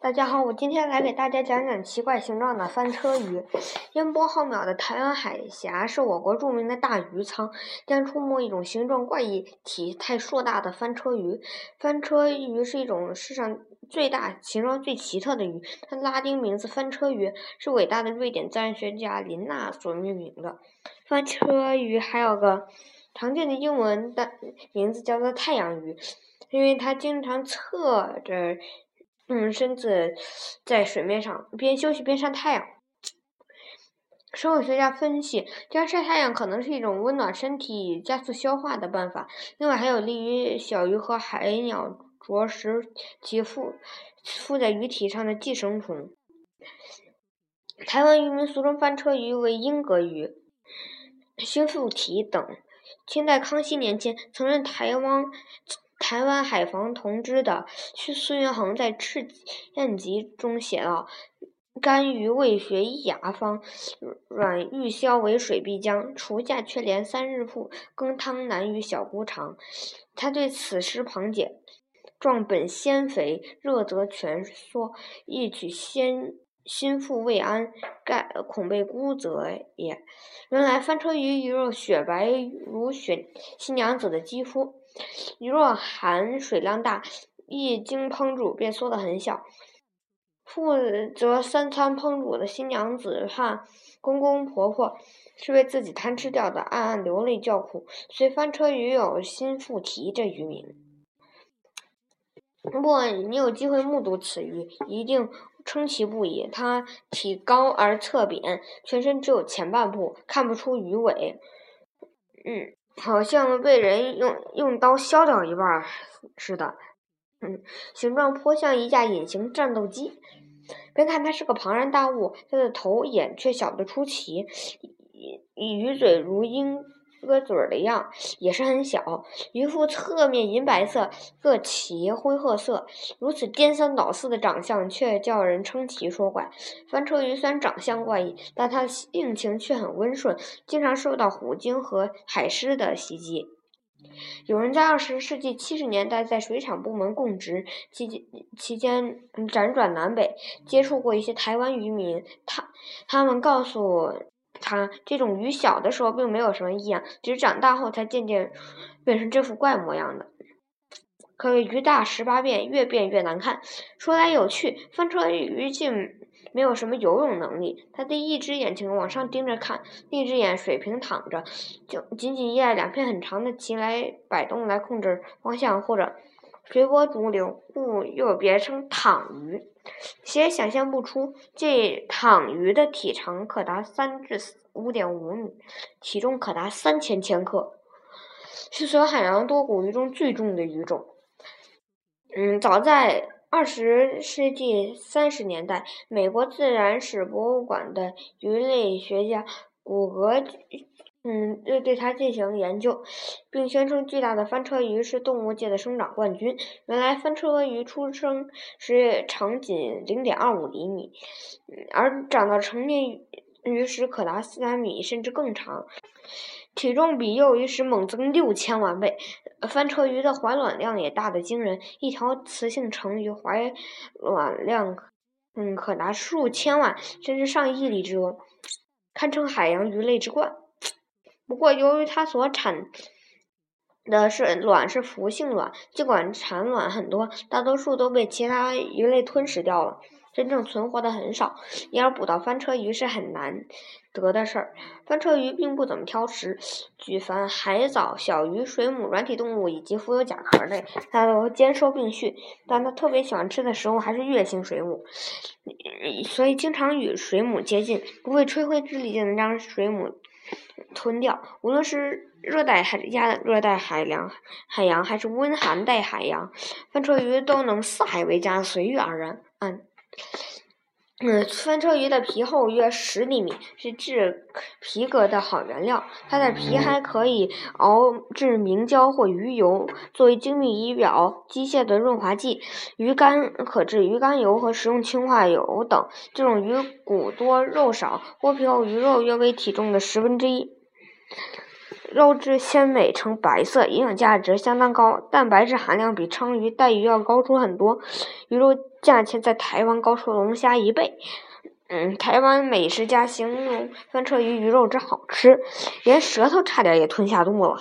大家好，我今天来给大家讲讲奇怪形状的翻车鱼。烟波浩渺的台湾海峡是我国著名的大鱼仓，将出没一种形状怪异、体态硕大的翻车鱼。翻车鱼是一种世上最大、形状最奇特的鱼，它拉丁名字翻车鱼是伟大的瑞典自然学家林纳所命名的。翻车鱼还有个常见的英文的名字叫做太阳鱼，因为它经常侧着。嗯，身子在水面上边休息边晒太阳。生物学家分析，这样晒太阳可能是一种温暖身体、加速消化的办法。另外，还有利于小鱼和海鸟啄食其附附在鱼体上的寄生虫。台湾渔民俗称翻车鱼为英格鱼、新腹体等。清代康熙年间，曾任台湾。台湾海防同知的孙元衡在《赤焰集》中写道：“干鱼未学一牙方，软欲消为水必僵。除下却连三日复，羹汤难与小姑尝。”他对此诗旁解：“状本鲜肥，热则蜷缩，一取鲜心腹未安，盖恐被孤责也。”原来翻车鱼鱼肉雪白如雪新娘子的肌肤。鱼若含水量大，一经烹煮便缩得很小。负责三餐烹煮的新娘子和公公婆婆是被自己贪吃掉的，暗暗流泪叫苦。所以翻车鱼有“心腹提”这鱼名。如果你有机会目睹此鱼，一定称奇不已。它体高而侧扁，全身只有前半部，看不出鱼尾。嗯。好像被人用用刀削掉一半似的，嗯，形状颇像一架隐形战斗机。别看它是个庞然大物，它的头眼却小得出奇，鱼嘴如鹰。鸽嘴儿的样也是很小，鱼腹侧面银白色，各鳍灰褐色，如此颠三倒四的长相，却叫人称奇说怪。翻车鱼虽然长相怪异，但它性情却很温顺，经常受到虎鲸和海狮的袭击。有人在二十世纪七十年代在水产部门供职期间，期间辗转南北，接触过一些台湾渔民，他他们告诉。它这种鱼小的时候并没有什么异样，只是长大后才渐渐变成这副怪模样的。可谓鱼大十八变，越变越难看。说来有趣，翻车鱼竟没有什么游泳能力，它的一只眼睛往上盯着看，另一只眼水平躺着，就仅仅依赖两片很长的鳍来摆动来控制方向或者。随波逐流，故又别称躺鱼。谁也想象不出，这躺鱼的体长可达三至五点五米，体重可达三千千克，是所有海洋多骨鱼中最重的鱼种。嗯，早在二十世纪三十年代，美国自然史博物馆的鱼类学家古格。嗯，对对它进行研究，并宣称巨大的翻车鱼是动物界的生长冠军。原来翻车鱼出生时长仅零点二五厘米，而长到成年鱼时可达三米甚至更长，体重比幼鱼时猛增六千万倍。翻车鱼的怀卵量也大得惊人，一条雌性成鱼怀卵量嗯可达数千万甚至上亿粒之多，堪称海洋鱼类之冠。不过，由于它所产的是卵是浮性卵，尽管产卵很多，大多数都被其他鱼类吞食掉了，真正存活的很少。因而捕到翻车鱼是很难得的事儿。翻车鱼并不怎么挑食，举凡海藻、小鱼、水母、软体动物以及浮游甲壳类，它都兼收并蓄。但它特别喜欢吃的食物还是月形水母，所以经常与水母接近，不费吹灰之力就能将水母。吞掉，无论是热带海亚热带海洋海洋，还是温寒带海洋，翻车鱼都能四海为家，随遇而安。嗯，嗯，翻车鱼的皮厚约十厘米，是制皮革的好原料。它的皮还可以熬制明胶或鱼油，作为精密仪表机械的润滑剂。鱼肝可制鱼肝油和食用氢化油等。这种鱼骨多肉少，剥皮后鱼肉约为体重的十分之一。肉质鲜美，呈白色，营养价值相当高，蛋白质含量比鲳鱼、带鱼要高出很多。鱼肉价钱在台湾高出龙虾一倍。嗯，台湾美食家形容翻车鱼鱼肉之好吃，连舌头差点也吞下肚了。